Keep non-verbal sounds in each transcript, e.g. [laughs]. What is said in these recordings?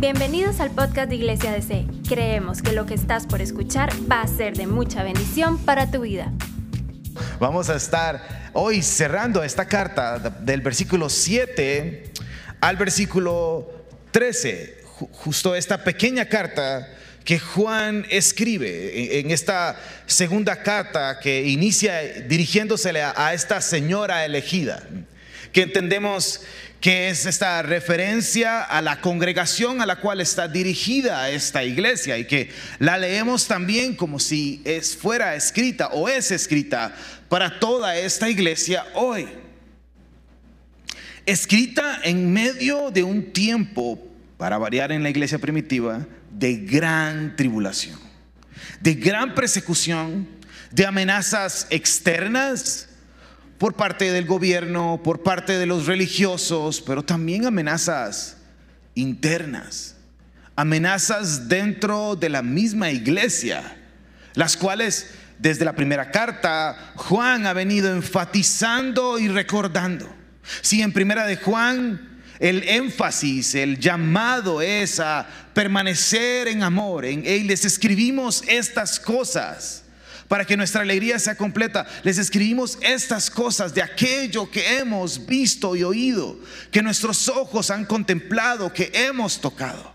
Bienvenidos al podcast de Iglesia DC. Creemos que lo que estás por escuchar va a ser de mucha bendición para tu vida. Vamos a estar hoy cerrando esta carta del versículo 7 al versículo 13. Justo esta pequeña carta que Juan escribe en esta segunda carta que inicia dirigiéndosele a esta señora elegida, que entendemos que es esta referencia a la congregación a la cual está dirigida esta iglesia y que la leemos también como si es fuera escrita o es escrita para toda esta iglesia hoy. Escrita en medio de un tiempo, para variar en la iglesia primitiva, de gran tribulación, de gran persecución, de amenazas externas, por parte del gobierno, por parte de los religiosos, pero también amenazas internas, amenazas dentro de la misma iglesia, las cuales desde la primera carta Juan ha venido enfatizando y recordando. Si en primera de Juan el énfasis, el llamado es a permanecer en amor, en él les escribimos estas cosas para que nuestra alegría sea completa. Les escribimos estas cosas de aquello que hemos visto y oído, que nuestros ojos han contemplado, que hemos tocado.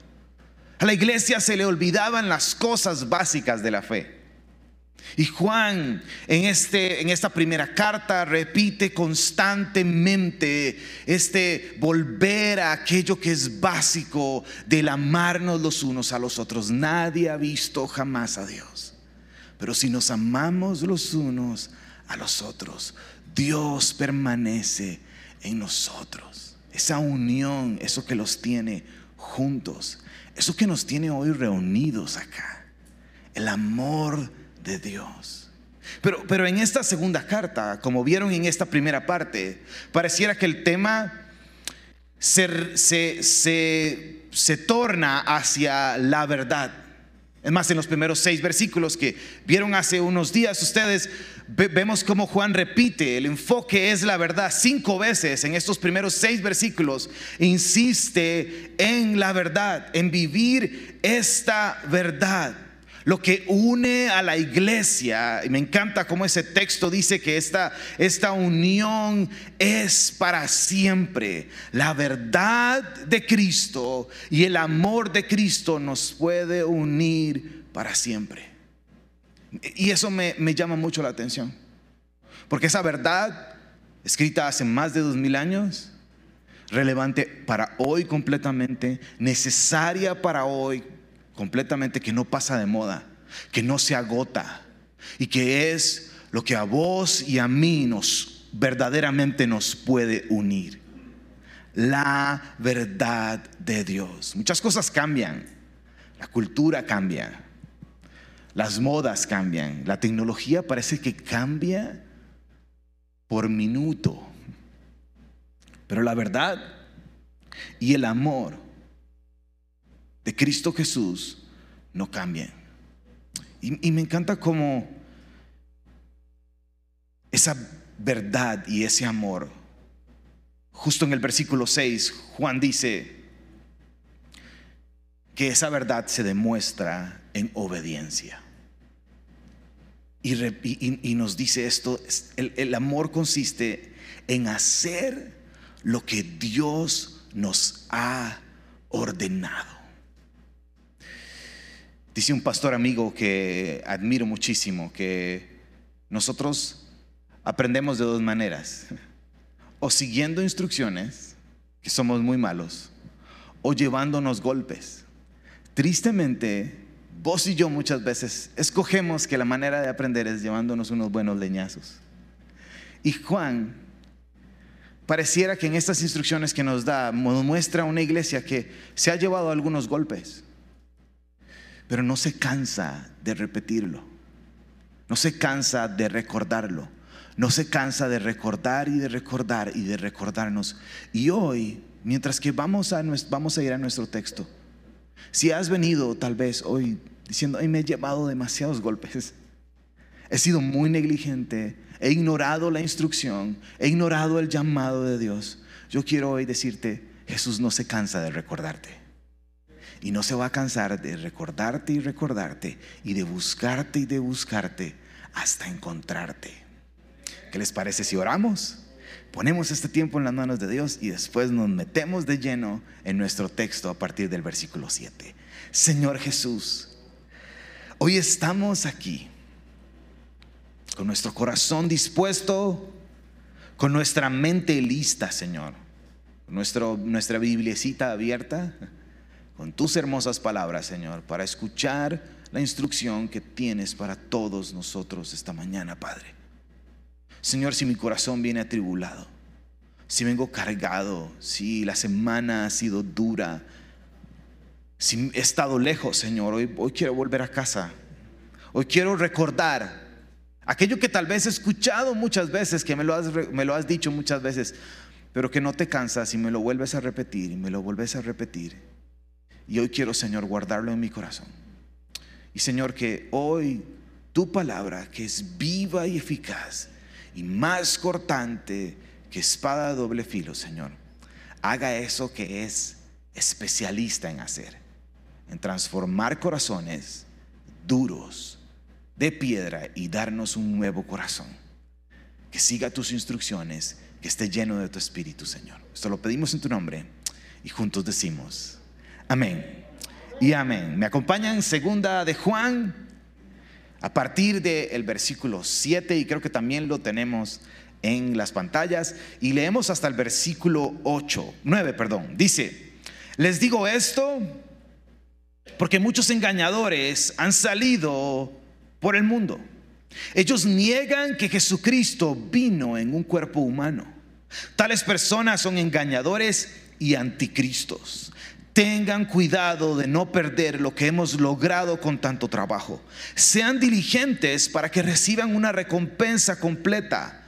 A la iglesia se le olvidaban las cosas básicas de la fe. Y Juan en, este, en esta primera carta repite constantemente este volver a aquello que es básico del amarnos los unos a los otros. Nadie ha visto jamás a Dios. Pero si nos amamos los unos a los otros, Dios permanece en nosotros. Esa unión, eso que los tiene juntos, eso que nos tiene hoy reunidos acá. El amor de Dios. Pero, pero en esta segunda carta, como vieron en esta primera parte, pareciera que el tema se, se, se, se torna hacia la verdad. Es más, en los primeros seis versículos que vieron hace unos días ustedes, vemos cómo Juan repite, el enfoque es la verdad cinco veces en estos primeros seis versículos. Insiste en la verdad, en vivir esta verdad lo que une a la iglesia. Y me encanta cómo ese texto dice que esta, esta unión es para siempre. La verdad de Cristo y el amor de Cristo nos puede unir para siempre. Y eso me, me llama mucho la atención. Porque esa verdad, escrita hace más de dos mil años, relevante para hoy completamente, necesaria para hoy completamente que no pasa de moda, que no se agota y que es lo que a vos y a mí nos verdaderamente nos puede unir. La verdad de Dios. Muchas cosas cambian. La cultura cambia. Las modas cambian. La tecnología parece que cambia por minuto. Pero la verdad y el amor de Cristo Jesús no cambian. Y, me encanta cómo esa verdad y ese amor, justo en el versículo 6, Juan dice que esa verdad se demuestra en obediencia. Y, nos dice esto, el amor consiste en hacer lo que Dios nos ha ordenado. Dice un pastor amigo que admiro muchísimo que nosotros aprendemos de dos maneras. O siguiendo instrucciones, que somos muy malos, o llevándonos golpes. Tristemente, vos y yo muchas veces escogemos que la manera de aprender es llevándonos unos buenos leñazos. Y Juan pareciera que en estas instrucciones que nos da nos muestra una iglesia que se ha llevado algunos golpes pero no se cansa de repetirlo. No se cansa de recordarlo. No se cansa de recordar y de recordar y de recordarnos. Y hoy, mientras que vamos a, ir a nuestro texto, si has venido tal vez hoy diciendo, me he llevado demasiados golpes, he sido muy negligente, he ignorado la instrucción, he ignorado el llamado de Dios, yo quiero hoy decirte, Jesús no se cansa de recordarte. Y no se va a cansar de recordarte y recordarte y de buscarte y de buscarte hasta encontrarte. ¿Qué les parece si oramos? Ponemos este tiempo en las manos de Dios y después nos metemos de lleno en nuestro texto a partir del versículo 7. Señor Jesús, hoy estamos aquí con nuestro corazón dispuesto, con nuestra mente lista, Señor, nuestra bibliecita abierta, con tus hermosas palabras, Señor, para escuchar la instrucción que tienes para todos nosotros esta mañana, Padre. Señor, si mi corazón viene atribulado, si vengo cargado, si la semana ha sido dura, si he estado lejos, Señor, hoy, quiero volver a casa. Hoy quiero recordar Aquello que tal vez he escuchado muchas veces, que me lo, has, me lo has dicho muchas veces, pero que no te cansas y me lo vuelves a repetir y me lo vuelves a repetir. Y hoy quiero, Señor, guardarlo en mi corazón. Y Señor, que hoy tu palabra, que es viva y eficaz y más cortante que espada de doble filo, Señor, haga eso que es especialista en hacer, en transformar corazones duros de piedra y darnos un nuevo corazón. Que siga tus instrucciones, que esté lleno de tu espíritu, Señor. Esto lo pedimos en tu nombre y juntos decimos, amén y amén. Me acompañan segunda de Juan a partir del versículo 7 y creo que también lo tenemos en las pantallas y leemos hasta el versículo 8, 9, perdón. Dice, les digo esto porque muchos engañadores han salido por el mundo. Ellos niegan que Jesucristo vino en un cuerpo humano. Tales personas son engañadores y anticristos. Tengan cuidado de no perder lo que hemos logrado con tanto trabajo. Sean diligentes para que reciban una recompensa completa.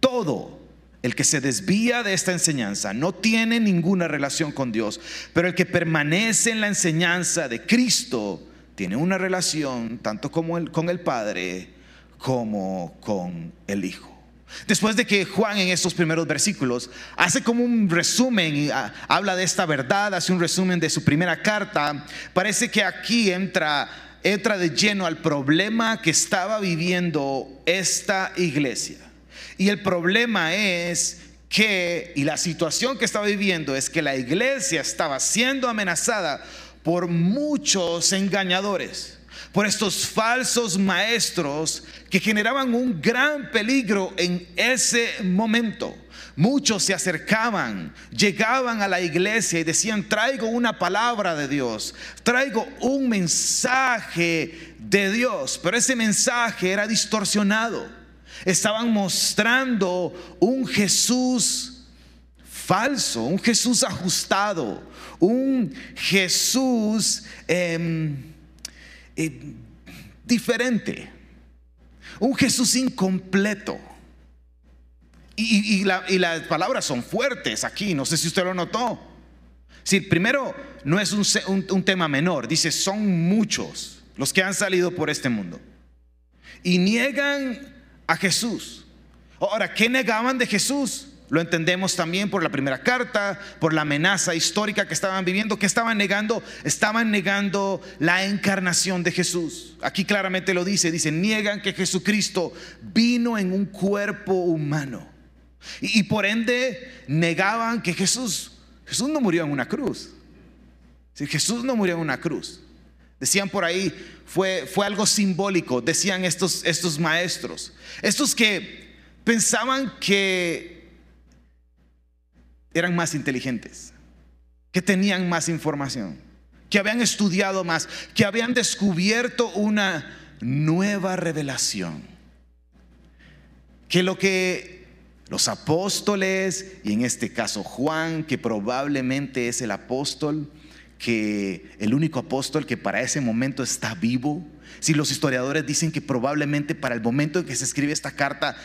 Todo el que se desvía de esta enseñanza no tiene ninguna relación con Dios, pero el que permanece en la enseñanza de Cristo tiene una relación tanto el, con el Padre como con el Hijo. Después de que Juan en estos primeros versículos hace como un resumen, y ah, habla de esta verdad, hace un resumen de su primera carta, parece que aquí entra, entra de lleno al problema que estaba viviendo esta iglesia. Y el problema es que, y la situación que estaba viviendo es que la iglesia estaba siendo amenazada por muchos engañadores, por estos falsos maestros que generaban un gran peligro en ese momento. Muchos se acercaban, llegaban a la iglesia y decían, traigo una palabra de Dios, traigo un mensaje de Dios, pero ese mensaje era distorsionado. Estaban mostrando un Jesús falso, un Jesús ajustado, un Jesús em, eh, diferente, un Jesús incompleto. Y, las palabras son fuertes aquí, no sé si usted lo notó. Si primero, no es un tema menor, dice, son muchos los que han salido por este mundo. Y niegan a Jesús. Ahora, ¿qué negaban de Jesús? Lo entendemos también por la primera carta, por la amenaza histórica que estaban viviendo. que estaban negando? Estaban negando la encarnación de Jesús. Aquí claramente lo dice, dice, niegan que Jesucristo vino en un cuerpo humano. Y, por ende negaban que Jesús, Jesús no murió en una cruz. Si Jesús no murió en una cruz. Decían por ahí, fue, fue algo simbólico, decían estos, estos maestros. Estos que pensaban que eran más inteligentes, que tenían más información, que habían estudiado más, que habían descubierto una nueva revelación. Que lo que los apóstoles, y en este caso Juan, que probablemente es el apóstol, que el único apóstol que para ese momento está vivo, si los historiadores dicen que probablemente para el momento en que se escribe esta carta,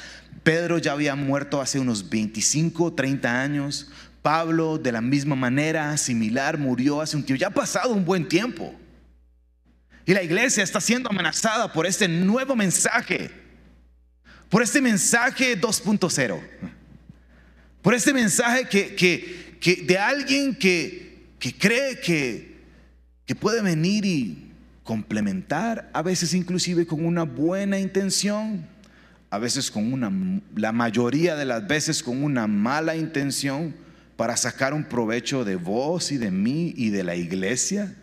Pedro ya había muerto hace unos 25, 30 años, Pablo de la misma manera, similar, murió hace un tiempo, ya ha pasado un buen tiempo. Y la iglesia está siendo amenazada por este nuevo mensaje, por este mensaje 2.0, por este mensaje que, que, de alguien que, que cree que que puede venir y complementar, a veces inclusive con una buena intención, a veces con una, la mayoría de las veces con una mala intención para sacar un provecho de vos y de mí y de la iglesia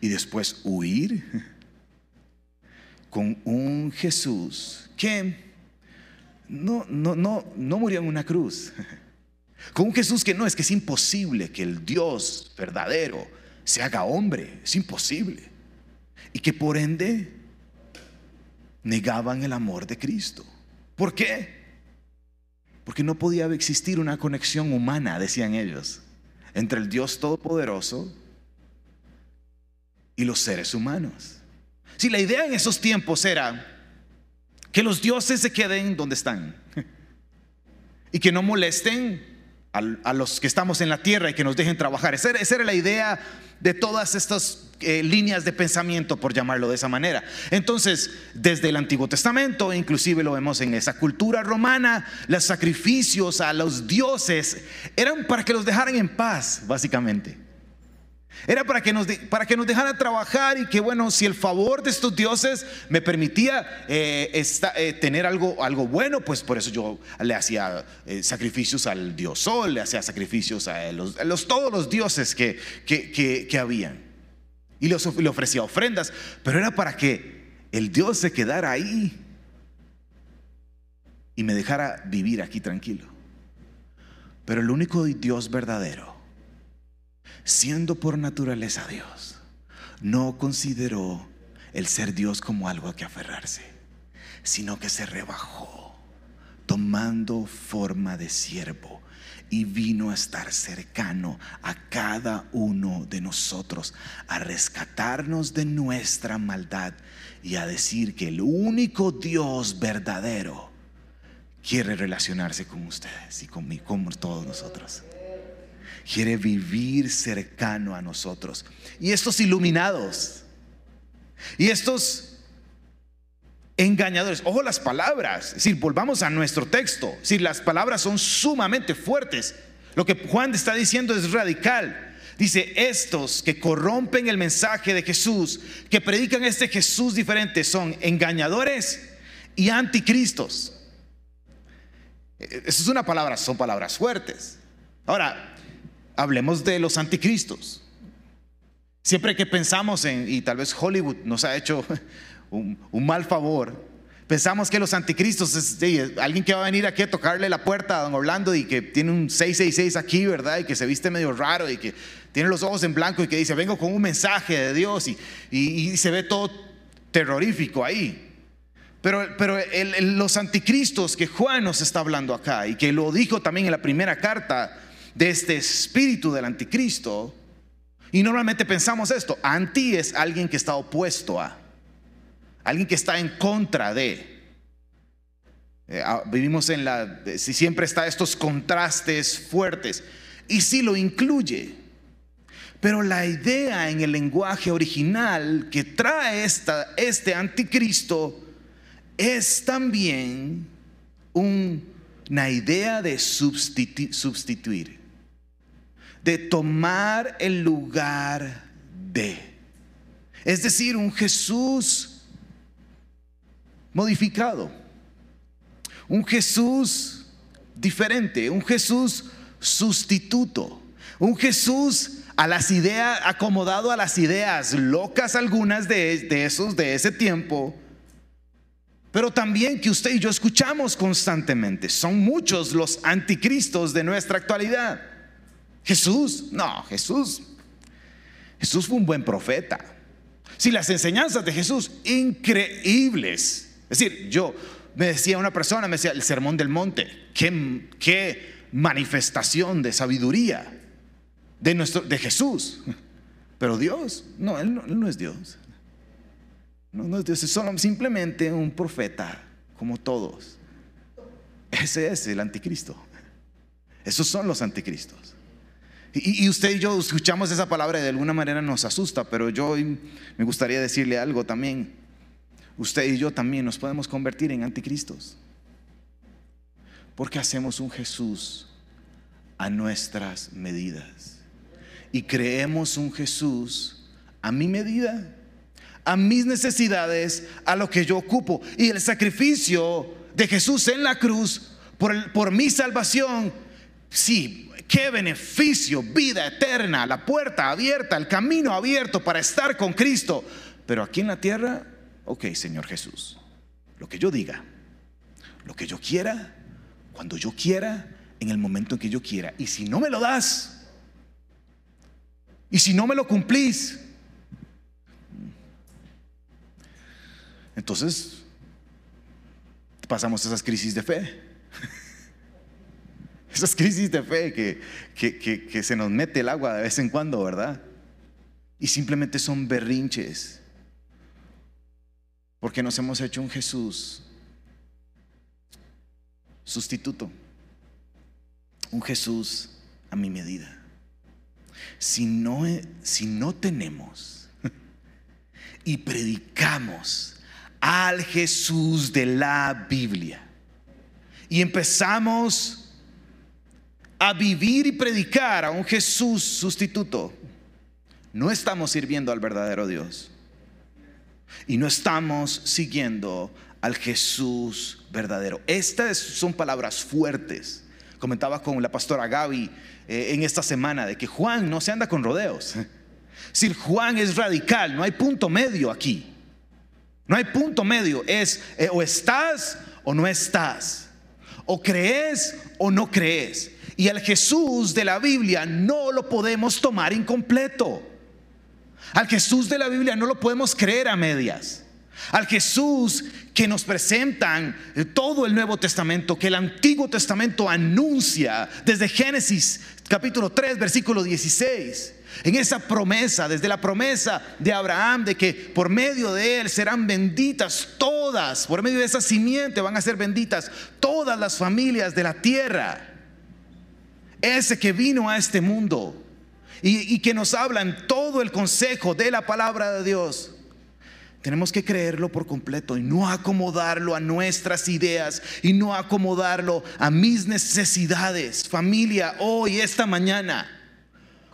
y después huir con un Jesús que no, no, no, no murió en una cruz. Con un Jesús que no es que es imposible que el Dios verdadero se haga hombre, es imposible. Y que por ende negaban el amor de Cristo. ¿Por qué? Porque no podía existir una conexión humana, decían ellos, entre el Dios Todopoderoso y los seres humanos. Si la idea en esos tiempos era que los dioses se queden donde están [laughs] y que no molesten a, los que estamos en la tierra y que nos dejen trabajar. Esa era, la idea de todas estas eh, líneas de pensamiento, por llamarlo de esa manera. Entonces, desde el Antiguo Testamento, inclusive lo vemos en esa cultura romana, los sacrificios a los dioses eran para que los dejaran en paz, básicamente. Era para que, nos para que nos dejara trabajar y que, bueno, si el favor de estos dioses me permitía eh, eh, tener algo, algo bueno, pues por eso yo le hacía eh, sacrificios al dios Sol, le hacía sacrificios a los, todos los dioses que, que, habían. Y le ofrecía ofrendas, pero era para que el Dios se quedara ahí y me dejara vivir aquí tranquilo. Pero el único Dios verdadero siendo por naturaleza Dios, no consideró el ser Dios como algo a que aferrarse, sino que se rebajó, tomando forma de siervo y vino a estar cercano a cada uno de nosotros, a rescatarnos de nuestra maldad y a decir que el único Dios verdadero quiere relacionarse con ustedes y conmigo, con todos nosotros quiere vivir cercano a nosotros. Y estos iluminados, y estos engañadores, ojo las palabras, es decir, volvamos a nuestro texto, si las palabras son sumamente fuertes. Lo que Juan está diciendo es radical. Dice, estos que corrompen el mensaje de Jesús, que predican este Jesús diferente, son engañadores y anticristos. E-, Esa es una palabra, son palabras fuertes. Ahora, hablemos de los anticristos. Siempre que pensamos en, y tal vez Hollywood nos ha hecho [laughs] un, mal favor, pensamos que los anticristos es alguien que va a venir aquí a tocarle la puerta a don Orlando y que tiene un 666 aquí, ¿verdad? Y que se viste medio raro y que tiene los ojos en blanco y que dice, vengo con un mensaje de Dios y, y, se ve todo terrorífico ahí. Pero, pero los anticristos que Juan nos está hablando acá y que lo dijo también en la primera carta, de este espíritu del anticristo. Y normalmente pensamos esto, anti es alguien que está opuesto a, alguien que está en contra de. Eh, ah, vivimos en la, si siempre está estos contrastes fuertes, y si lo incluye. Pero la idea en el lenguaje original que trae esta, este anticristo es también una idea de sustituir de tomar el lugar de. Es decir, un Jesús modificado, un Jesús diferente, un Jesús sustituto, un Jesús a las ideas, acomodado a las ideas locas algunas de, de esos de ese tiempo, pero también que usted y yo escuchamos constantemente. Son muchos los anticristos de nuestra actualidad. Jesús, no, Jesús. Jesús fue un buen profeta. Si las enseñanzas de Jesús, increíbles. Es decir, yo me decía una persona, me decía, el sermón del monte, qué, qué manifestación de sabiduría de, nuestro, de Jesús. Pero Dios, no él, no, es Dios. No, no es Dios, es solo, simplemente un profeta, como todos. Ese es el anticristo. Esos son los anticristos. Y, usted y yo escuchamos esa palabra y de alguna manera nos asusta, pero yo me gustaría decirle algo también. Usted y yo también nos podemos convertir en anticristos. Porque hacemos un Jesús a nuestras medidas. Y creemos un Jesús a mi medida, a mis necesidades, a lo que yo ocupo. Y el sacrificio de Jesús en la cruz por, por mi salvación, sí, qué beneficio, vida eterna, la puerta abierta, el camino abierto para estar con Cristo. Pero aquí en la tierra, ok, Señor Jesús, lo que yo diga, lo que yo quiera, cuando yo quiera, en el momento en que yo quiera. Y si no me lo das, y si no me lo cumplís, entonces pasamos esas crisis de fe. Esas crisis de fe que, que, se nos mete el agua de vez en cuando, ¿verdad? Y simplemente son berrinches. Porque nos hemos hecho un Jesús sustituto. Un Jesús a mi medida. Si no, si no tenemos [laughs] y predicamos al Jesús de la Biblia y empezamos a vivir y predicar a un Jesús sustituto, no estamos sirviendo al verdadero Dios. Y no estamos siguiendo al Jesús verdadero. Estas son palabras fuertes. Comentaba con la pastora Gaby eh, en esta semana de que Juan no se anda con rodeos. Si Juan es radical, no hay punto medio aquí. No hay punto medio. Es eh, o estás o no estás. O crees o no crees. Y el Jesús de la Biblia no lo podemos tomar incompleto. Al Jesús de la Biblia no lo podemos creer a medias. Al Jesús que nos presentan todo el Nuevo Testamento, que el Antiguo Testamento anuncia desde Génesis capítulo 3, versículo 16. En esa promesa, desde la promesa de Abraham de que por medio de él serán benditas todas, por medio de esa simiente van a ser benditas todas las familias de la tierra ese que vino a este mundo y, que nos habla en todo el consejo de la palabra de Dios. Tenemos que creerlo por completo y no acomodarlo a nuestras ideas y no acomodarlo a mis necesidades. Familia, hoy, esta mañana,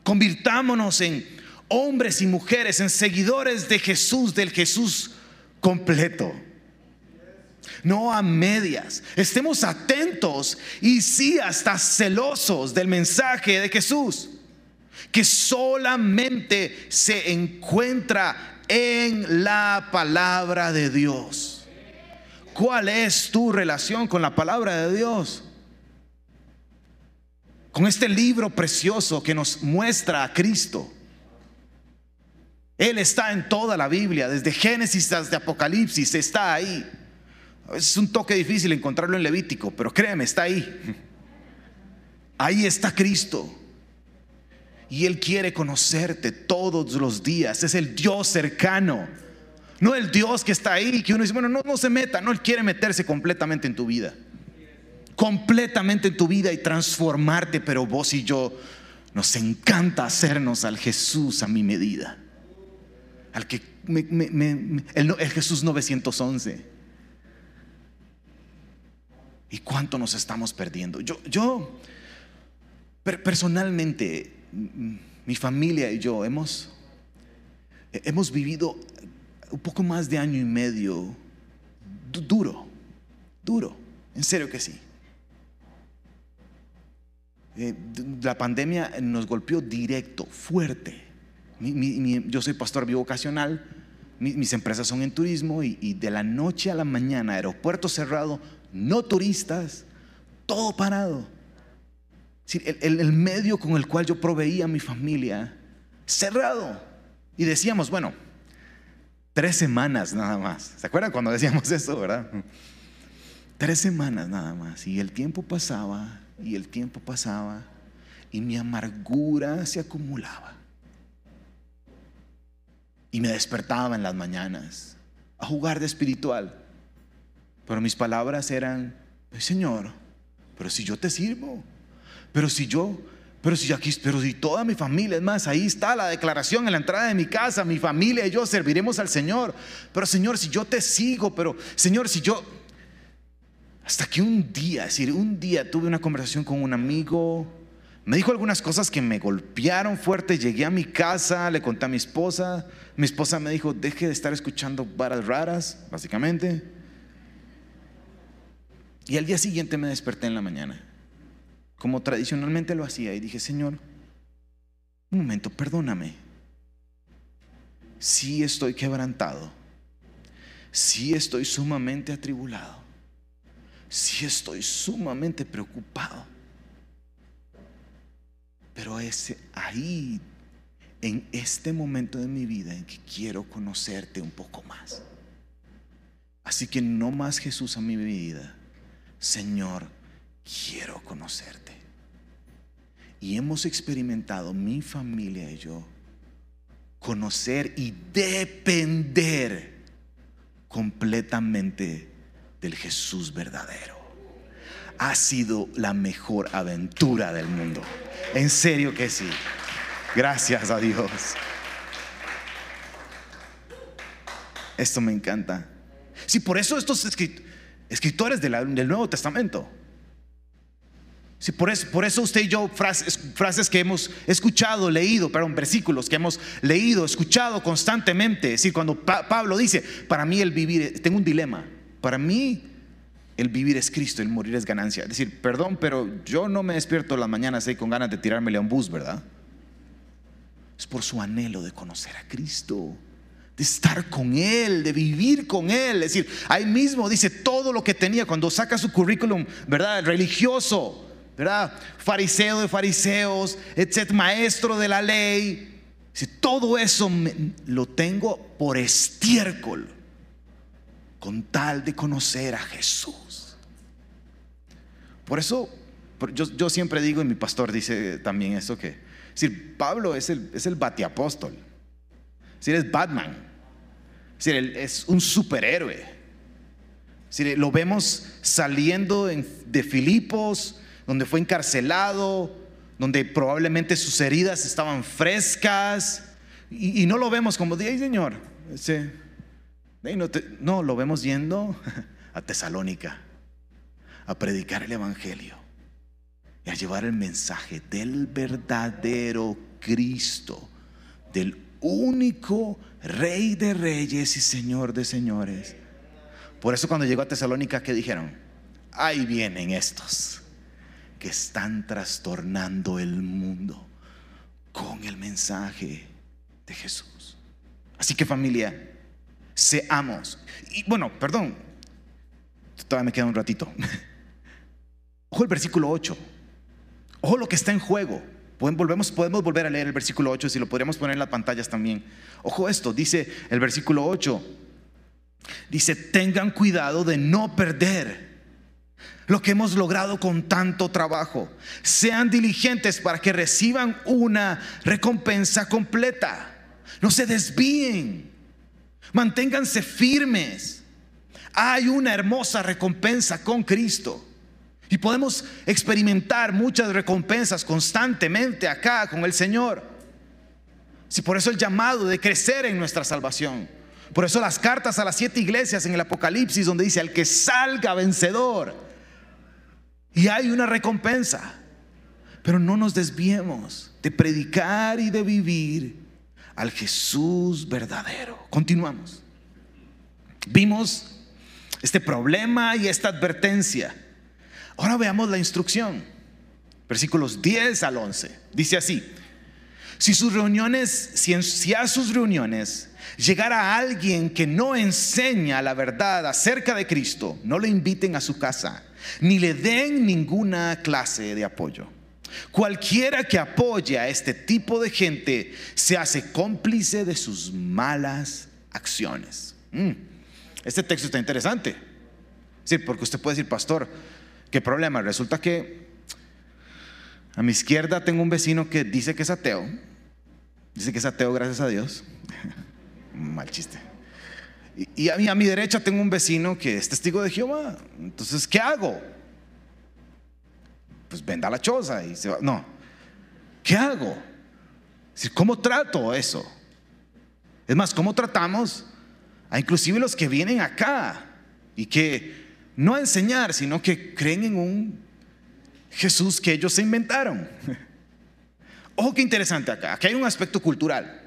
convirtámonos en hombres y mujeres, en seguidores de Jesús, del Jesús completo no a medias. Estemos atentos y sí hasta celosos del mensaje de Jesús, que solamente se encuentra en la palabra de Dios. ¿Cuál es tu relación con la palabra de Dios? Con este libro precioso que nos muestra a Cristo. Él está en toda la Biblia, desde Génesis hasta Apocalipsis, está ahí. Es un toque difícil encontrarlo en Levítico, pero créeme, está ahí. Ahí está Cristo. Y Él quiere conocerte todos los días. Es el Dios cercano. No el Dios que está ahí, que uno dice, bueno, no, no se meta. No, Él quiere meterse completamente en tu vida. Completamente en tu vida y transformarte. Pero vos y yo nos encanta hacernos al Jesús a mi medida. Al que el, el Jesús 911 ¿Y cuánto nos estamos perdiendo? Yo, yo personalmente, mi familia y yo hemos, hemos vivido un poco más de año y medio duro, duro, en serio que sí. Eh, la pandemia nos golpeó directo, fuerte. yo soy pastor bivocacional, mis empresas son en turismo y, y de la noche a la mañana, aeropuerto cerrado, no turistas, todo parado. El, el, medio con el cual yo proveía a mi familia, cerrado. Y decíamos, bueno, tres semanas nada más. ¿Se acuerdan cuando decíamos [laughs] eso, verdad? Tres semanas nada más. Y el tiempo pasaba, y el tiempo pasaba, y mi amargura se acumulaba. Y me despertaba en las mañanas a jugar de espiritual. Pero mis palabras eran, Señor, pero si yo te sirvo, pero si yo, pero si aquí, pero si toda mi familia, es más, ahí está la declaración en la entrada de mi casa, mi familia y yo serviremos al Señor. Pero Señor, si yo te sigo, pero Señor, si yo, hasta que un día, es decir, un día tuve una conversación con un amigo, Me dijo algunas cosas que me golpearon fuerte. Llegué a mi casa, le conté a mi esposa. Mi esposa me dijo, deje de estar escuchando varas raras, básicamente. Y al día siguiente me desperté en la mañana, como tradicionalmente lo hacía, y dije, Señor, un momento, perdóname. Sí estoy quebrantado. Sí estoy sumamente atribulado. Sí estoy sumamente preocupado. Pero es ahí, en este momento de mi vida, en que quiero conocerte un poco más. Así que no más Jesús a mi vida. Señor, quiero conocerte. Y hemos experimentado, mi familia y yo, conocer y depender completamente del Jesús verdadero. Ha sido la mejor aventura del mundo. En serio que sí. Gracias a Dios. Esto me encanta. Sí, por eso estos escritores del Nuevo Testamento. Sí, por, eso, por eso usted y yo, frases, frases que hemos escuchado, leído, perdón, versículos que hemos leído, escuchado constantemente. Es decir, cuando Pablo dice, para mí el vivir, tengo un dilema. Para mí el vivir es Cristo, el morir es ganancia. Es decir, perdón, pero yo no me despierto las mañanas ahí con ganas de tirármele a un bus, ¿verdad? Es por su anhelo de conocer a Cristo, de estar con Él, de vivir con Él. Es decir, ahí mismo dice todo lo que tenía cuando saca su currículum, ¿verdad? Religioso, ¿verdad? Fariseo de fariseos, etc., maestro de la ley. Si todo eso lo tengo por estiércol, con tal de conocer a Jesús. Por eso, yo, siempre digo, y mi pastor dice también eso, que decir, Pablo es el, es el batiapóstol, es decir, es Batman, decir, es un superhéroe. Es lo vemos saliendo de Filipos, donde fue encarcelado, donde probablemente sus heridas estaban frescas, y, no lo vemos como, ay Señor, no, no, lo vemos yendo [laughs] a Tesalónica, a predicar el Evangelio y a llevar el mensaje del verdadero Cristo, del único Rey de Reyes y Señor de Señores. Por eso cuando llegó a Tesalónica, ¿qué dijeron? Ahí vienen estos que están trastornando el mundo con el mensaje de Jesús. Así que familia, seamos. Y bueno, perdón, todavía me queda un ratito. [laughs] Ojo el versículo 8. Ojo lo que está en juego. Volvemos, podemos volver a leer el versículo 8 si lo podríamos poner en las pantallas también. Ojo esto, dice el versículo 8. Dice, tengan cuidado de no perder lo que hemos logrado con tanto trabajo. Sean diligentes para que reciban una recompensa completa. No se desvíen. Manténganse firmes. Hay una hermosa recompensa con Cristo. Y podemos experimentar muchas recompensas constantemente acá con el Señor. Si por eso el llamado de crecer en nuestra salvación. Por eso las cartas a las siete iglesias en el Apocalipsis donde dice, al que salga vencedor y hay una recompensa. Pero no nos desviemos de predicar y de vivir al Jesús verdadero. Continuamos. Vimos este problema y esta advertencia. Ahora veamos la instrucción. Versículos 10 al 11. Dice así. Si sus reuniones, si, a sus reuniones llegara alguien que no enseña la verdad acerca de Cristo, no le inviten a su casa ni le den ninguna clase de apoyo. Cualquiera que apoye a este tipo de gente se hace cómplice de sus malas acciones. Mm, este texto está interesante. Sí, porque usted puede decir, pastor, ¿qué problema? Resulta que a mi izquierda tengo un vecino que dice que es ateo. Dice que es ateo, gracias a Dios. [laughs] Mal chiste. Y, a, mí, a mi derecha tengo un vecino que es testigo de Jehová. Entonces, ¿qué hago? Pues venda la choza y se va. No. ¿Qué hago? ¿Cómo trato eso? Es más, ¿cómo tratamos a inclusive los que vienen acá y que no a enseñar, sino que creen en un Jesús que ellos se inventaron? [laughs] Ojo qué interesante acá. Aquí hay un aspecto cultural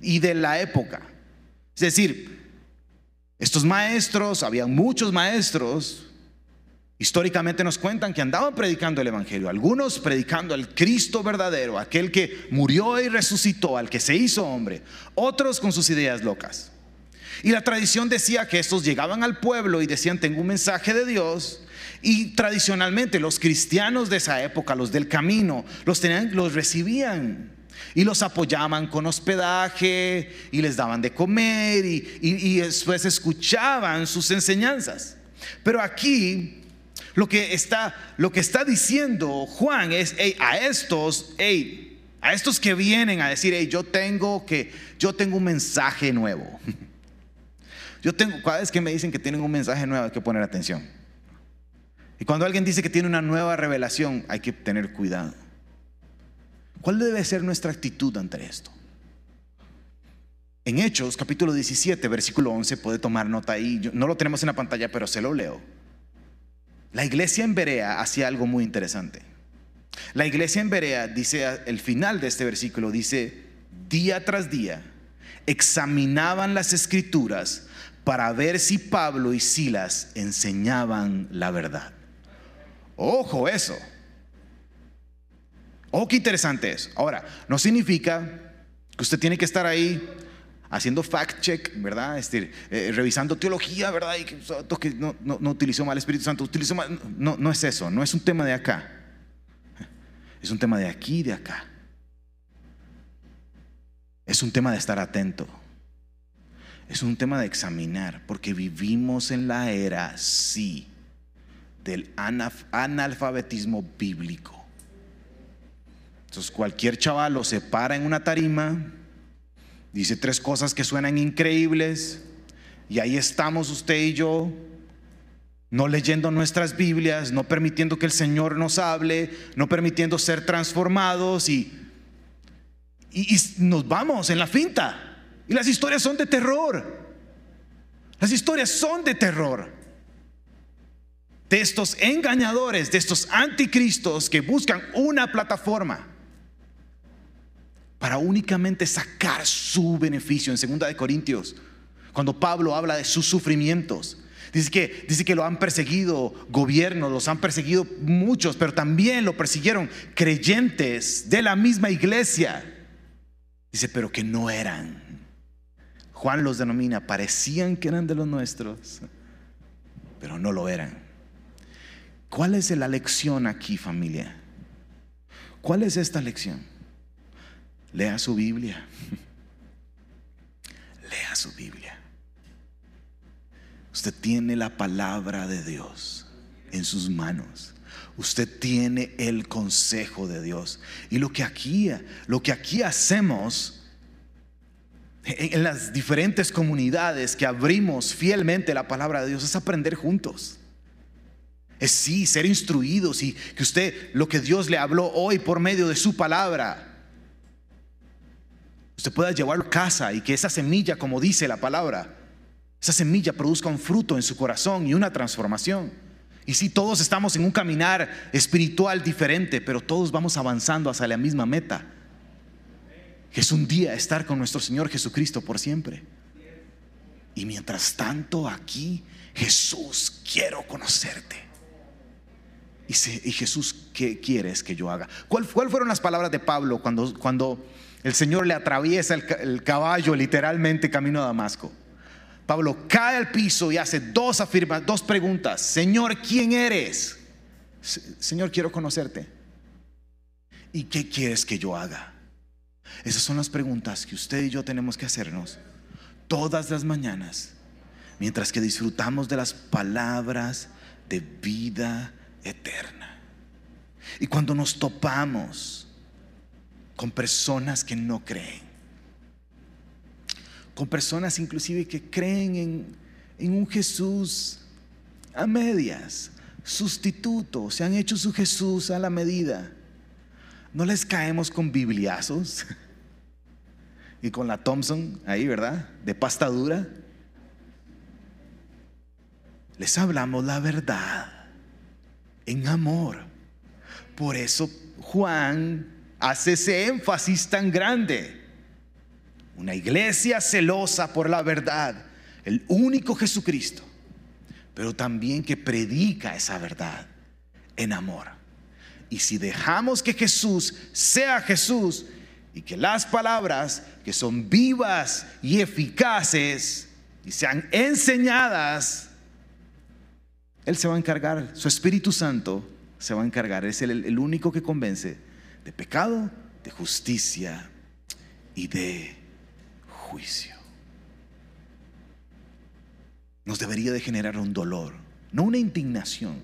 y de la época. Es decir, estos maestros, había muchos maestros, históricamente nos cuentan que andaban predicando el Evangelio, algunos predicando al Cristo verdadero, aquel que murió y resucitó, al que se hizo hombre, otros con sus ideas locas. Y la tradición decía que estos llegaban al pueblo y decían, tengo un mensaje de Dios. Y tradicionalmente los cristianos de esa época, los del camino, los, tenían, los recibían y los apoyaban con hospedaje y les daban de comer y, después escuchaban sus enseñanzas. Pero aquí lo que está, lo que está diciendo Juan es a estos, a estos que vienen a decir, yo tengo que, yo tengo un mensaje nuevo. [laughs] Yo tengo, cada vez que me dicen que tienen un mensaje nuevo hay que poner atención. Y cuando alguien dice que tiene una nueva revelación, hay que tener cuidado. ¿Cuál debe ser nuestra actitud ante esto? En Hechos, capítulo 17, versículo 11, puede tomar nota ahí. no lo tenemos en la pantalla, pero se lo leo. La iglesia en Berea hacía algo muy interesante. La iglesia en Berea dice, el final de este versículo dice, día tras día, examinaban las escrituras para ver si Pablo y Silas enseñaban la verdad. Ojo eso. Oh, qué interesante es. Ahora, no significa que usted tiene que estar ahí haciendo fact check, ¿verdad? Eh, revisando teología, ¿verdad? Y que, no, utilizó mal el Espíritu Santo. No, no es eso, no es un tema de acá. Es un tema de aquí y de acá. Es un tema de estar atento. Es un tema de examinar, porque vivimos en la era, sí, del analfabetismo bíblico. Entonces cualquier chaval lo se para en una tarima, dice tres cosas que suenan increíbles, y ahí estamos usted y yo, no leyendo nuestras Biblias, no permitiendo que el Señor nos hable, no permitiendo ser transformados y, y, nos vamos en la finta. Y las historias son de terror. Las historias son de terror. De estos engañadores, de estos anticristos que buscan una plataforma para únicamente sacar su beneficio. En 2 de Corintios, cuando Pablo habla de sus sufrimientos, dice que, dice que lo han perseguido gobiernos, los han perseguido muchos, pero también lo persiguieron creyentes de la misma iglesia. Dice, pero que no eran. Juan los denomina, parecían que eran de los nuestros, pero no lo eran. ¿Cuál es la lección aquí, familia? ¿Cuál es esta lección? Lea su Biblia. [laughs] Lea su Biblia. Usted tiene la palabra de Dios en sus manos. Usted tiene el consejo de Dios. Y lo que aquí, lo que aquí hacemos en las diferentes comunidades que abrimos fielmente la palabra de Dios es aprender juntos. Es sí, ser instruidos y que usted lo que Dios le habló hoy por medio de su palabra usted pueda llevarlo a casa y que esa semilla, como dice la palabra, esa semilla produzca un fruto en su corazón y una transformación. Y si todos estamos en un caminar espiritual diferente, pero todos vamos avanzando hacia la misma meta, es un día estar con nuestro Señor Jesucristo por siempre. Y mientras tanto aquí, Jesús, quiero conocerte. Y, Jesús, ¿qué quieres que yo haga? ¿Cuáles fueron las palabras de Pablo cuando, cuando el Señor le atraviesa el, caballo literalmente camino a Damasco. Pablo cae al piso y hace dos afirmas, dos preguntas. Señor, ¿quién eres? Señor, quiero conocerte. ¿Y qué quieres que yo haga? Esas son las preguntas que usted y yo tenemos que hacernos todas las mañanas, mientras que disfrutamos de las palabras de vida eterna. Y cuando nos topamos con personas que no creen, con personas inclusive que creen en, en un Jesús a medias, sustituto, se han hecho su Jesús a la medida. No les caemos con bibliazos [laughs] y con la Thompson ahí, ¿verdad? De pasta dura. Les hablamos la verdad en amor. Por eso Juan hace ese énfasis tan grande. Una iglesia celosa por la verdad, el único Jesucristo, pero también que predica esa verdad en amor. Y si dejamos que Jesús sea Jesús y que las palabras que son vivas y eficaces y sean enseñadas, Él se va a encargar, su Espíritu Santo se va a encargar, es el, el único que convence de pecado, de justicia y de juicio. Nos debería de generar un dolor, no una indignación,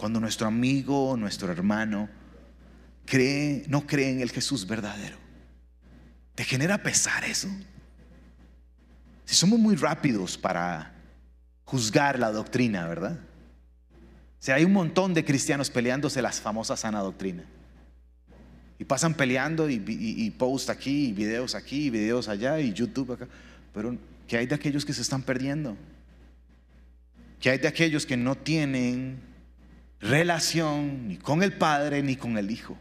cuando nuestro amigo, nuestro hermano, cree, no cree en el Jesús verdadero. ¿Te genera pesar eso? Si somos muy rápidos para juzgar la doctrina, ¿verdad? Si hay un montón de cristianos peleándose las famosas sana doctrina. Y pasan peleando y, y, post aquí, y videos aquí, y videos allá, y YouTube acá. Pero, ¿qué hay de aquellos que se están perdiendo? ¿Qué hay de aquellos que no tienen relación ni con el Padre ni con el Hijo?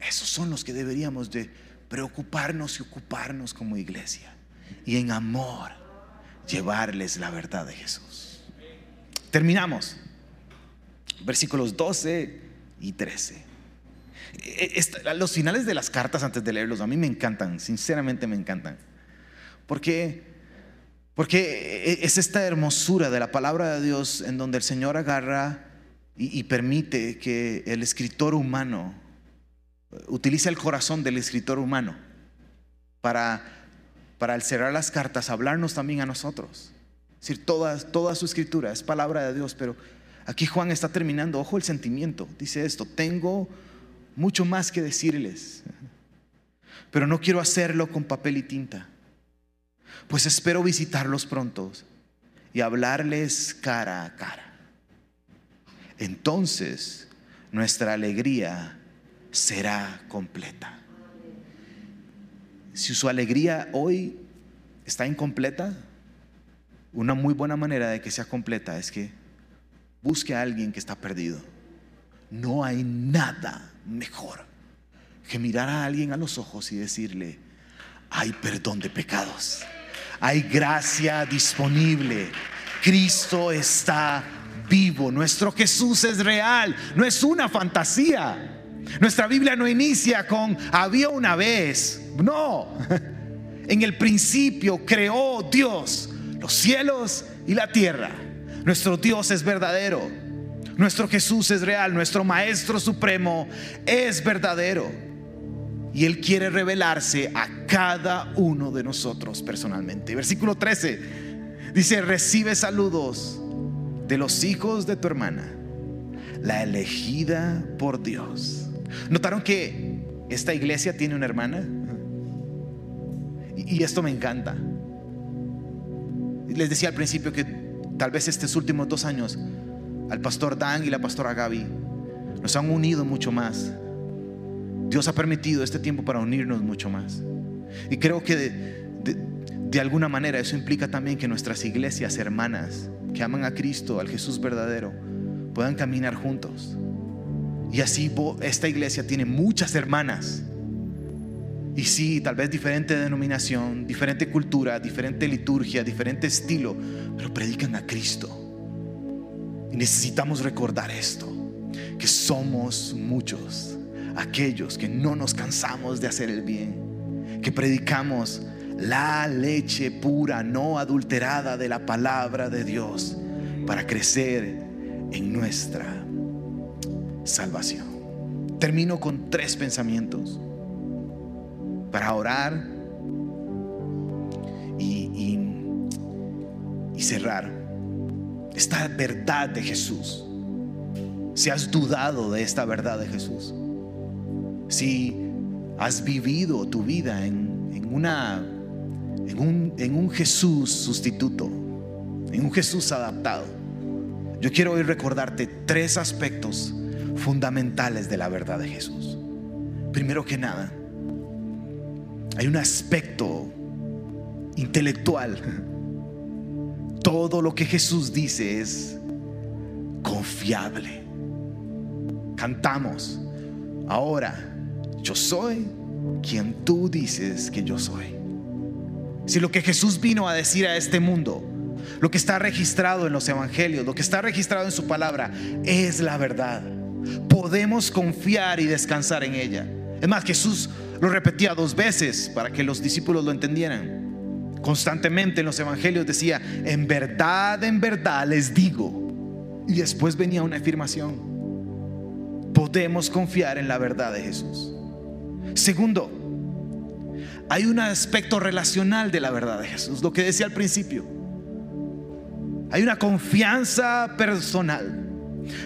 Esos son los que deberíamos de preocuparnos y ocuparnos como iglesia. Y en amor llevarles la verdad de Jesús. Terminamos. Versículos 12 y 13. Eh, los finales de las cartas antes de leerlos a mí me encantan, sinceramente me encantan. Porque, porque es esta hermosura de la palabra de Dios en donde el Señor agarra y, permite que el escritor humano utilice el corazón del escritor humano para, para al cerrar las cartas hablarnos también a nosotros. Es decir, toda, toda su escritura es palabra de Dios, pero aquí Juan está terminando, ojo el sentimiento, dice esto, tengo mucho más que decirles, pero no quiero hacerlo con papel y tinta, pues espero visitarlos pronto y hablarles cara a cara. Entonces nuestra alegría será completa. Si su alegría hoy está incompleta, una muy buena manera de que sea completa es que busque a alguien que está perdido. No hay nada mejor que mirar a alguien a los ojos y decirle, hay perdón de pecados, hay gracia disponible, Cristo está vivo, nuestro Jesús es real, no es una fantasía. Nuestra Biblia no inicia con había una vez, no. [laughs] En el principio creó Dios los cielos y la tierra. Nuestro Dios es verdadero. Nuestro Jesús es real, nuestro Maestro Supremo es verdadero. Y Él quiere revelarse a cada uno de nosotros personalmente. Versículo 13 dice, recibe saludos de los hijos de tu hermana, la elegida por Dios. ¿Notaron que esta iglesia tiene una hermana? Y esto me encanta. Les decía al principio que tal vez estos últimos dos años al pastor Dan y la pastora Gaby, nos han unido mucho más. Dios ha permitido este tiempo para unirnos mucho más. Y creo que de, alguna manera eso implica también que nuestras iglesias hermanas que aman a Cristo, al Jesús verdadero, puedan caminar juntos. Y así esta iglesia tiene muchas hermanas. Y sí, tal vez diferente denominación, diferente cultura, diferente liturgia, diferente estilo, pero predican a Cristo. Y necesitamos recordar esto, que somos muchos aquellos que no nos cansamos de hacer el bien, que predicamos la leche pura, no adulterada de la palabra de Dios para crecer en nuestra salvación. Termino con tres pensamientos para orar y, cerrar esta verdad de Jesús, si has dudado de esta verdad de Jesús, si has vivido tu vida en, una, en, un, Jesús sustituto, en un Jesús adaptado, yo quiero hoy recordarte tres aspectos fundamentales de la verdad de Jesús. Primero que nada, hay un aspecto intelectual todo lo que Jesús dice es confiable. Cantamos. Ahora yo soy quien tú dices que yo soy. Si lo que Jesús vino a decir a este mundo, lo que está registrado en los evangelios, lo que está registrado en su palabra, es la verdad. Podemos confiar y descansar en ella. Es más, Jesús lo repetía dos veces para que los discípulos lo entendieran. Constantemente en los evangelios decía, en verdad, en verdad les digo. Y después venía una afirmación. Podemos confiar en la verdad de Jesús. Segundo, hay un aspecto relacional de la verdad de Jesús, lo que decía al principio. Hay una confianza personal.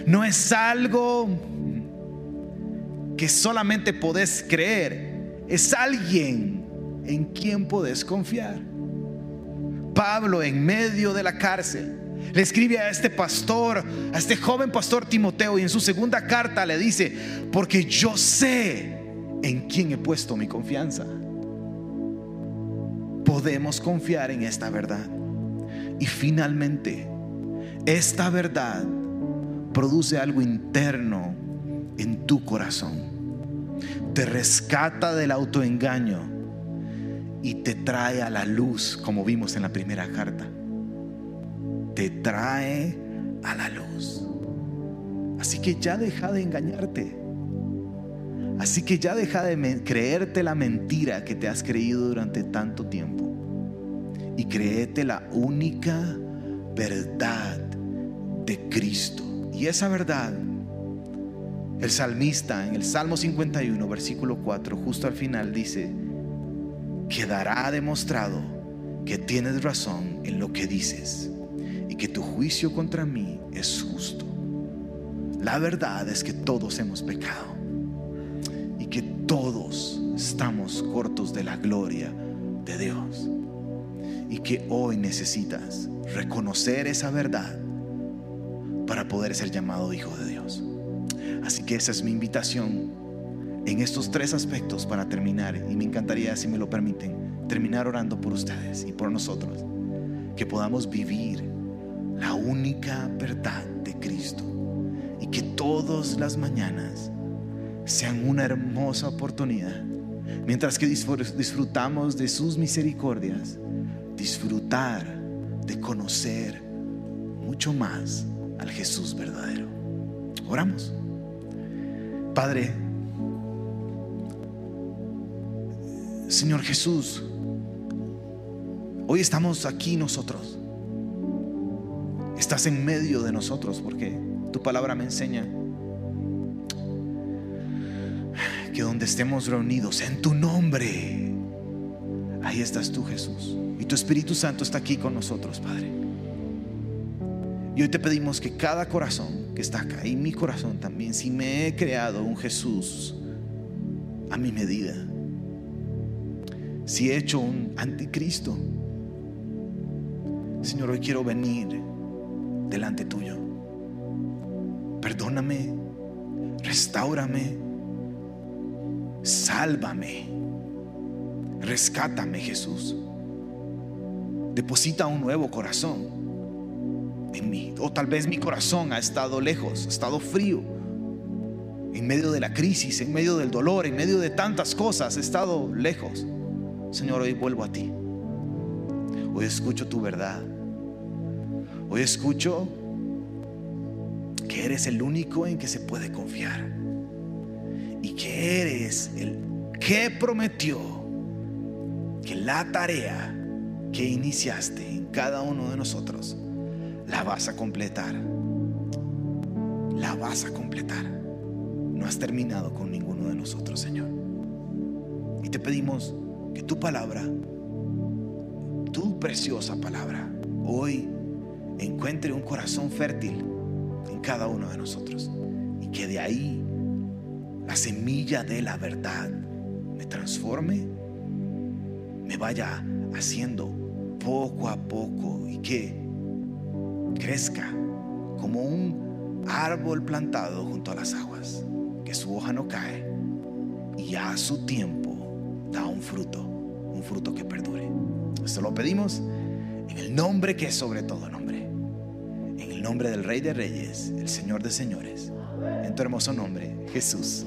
No es algo que solamente podés creer, es alguien en quien podés confiar. Pablo en medio de la cárcel le escribe a este pastor, a este joven pastor Timoteo y en su segunda carta le dice, porque yo sé en quién he puesto mi confianza. Podemos confiar en esta verdad. Y finalmente, esta verdad produce algo interno en tu corazón. Te rescata del autoengaño y te trae a la luz, como vimos en la primera carta. Te trae a la luz. Así que ya deja de engañarte. Así que ya deja de creerte la mentira que te has creído durante tanto tiempo. Y créete la única verdad de Cristo. Y esa verdad, el salmista en el Salmo 51, versículo 4, justo al final dice, quedará demostrado que tienes razón en lo que dices y que tu juicio contra mí es justo. La verdad es que todos hemos pecado todos estamos cortos de la gloria de Dios y que hoy necesitas reconocer esa verdad para poder ser llamado hijo de Dios. Así que esa es mi invitación en estos tres aspectos para terminar. Y me encantaría, si me lo permiten, terminar orando por ustedes y por nosotros. Que podamos vivir la única verdad de Cristo. Y que todas las mañanas sean una hermosa oportunidad. Mientras que disfrutamos de sus misericordias, disfrutar de conocer mucho más al Jesús verdadero. Oramos. Padre, Señor Jesús, hoy estamos aquí nosotros. Estás en medio de nosotros porque tu palabra me enseña que donde estemos reunidos en tu nombre, ahí estás tú Jesús. Y tu Espíritu Santo está aquí con nosotros, Padre. Y hoy te pedimos que cada corazón que está acá, y mi corazón también, si me he creado un Jesús a mi medida, si he hecho un anticristo, Señor, hoy quiero venir delante tuyo. Perdóname, restaurame, sálvame, rescátame Jesús. Deposita un nuevo corazón en mí. O tal vez mi corazón ha estado lejos, ha estado frío. En medio de la crisis, en medio del dolor, en medio de tantas cosas, he estado lejos. Señor, hoy vuelvo a ti. Hoy escucho tu verdad. Hoy escucho que eres el único en que se puede confiar. Que eres el que prometió que la tarea que iniciaste en cada uno de nosotros la vas a completar. La vas a completar. No has terminado con ninguno de nosotros, Señor. Y te pedimos que tu palabra, tu preciosa palabra, hoy encuentre un corazón fértil en cada uno de nosotros. Y que de ahí la semilla de la verdad me transforme, me vaya haciendo poco a poco y que crezca como un árbol plantado junto a las aguas, que su hoja no cae y a su tiempo da un fruto, un fruto que perdure. Esto lo pedimos en el nombre que es sobre todo nombre, en el nombre del Rey de Reyes, el Señor de Señores, en tu hermoso nombre, Jesús.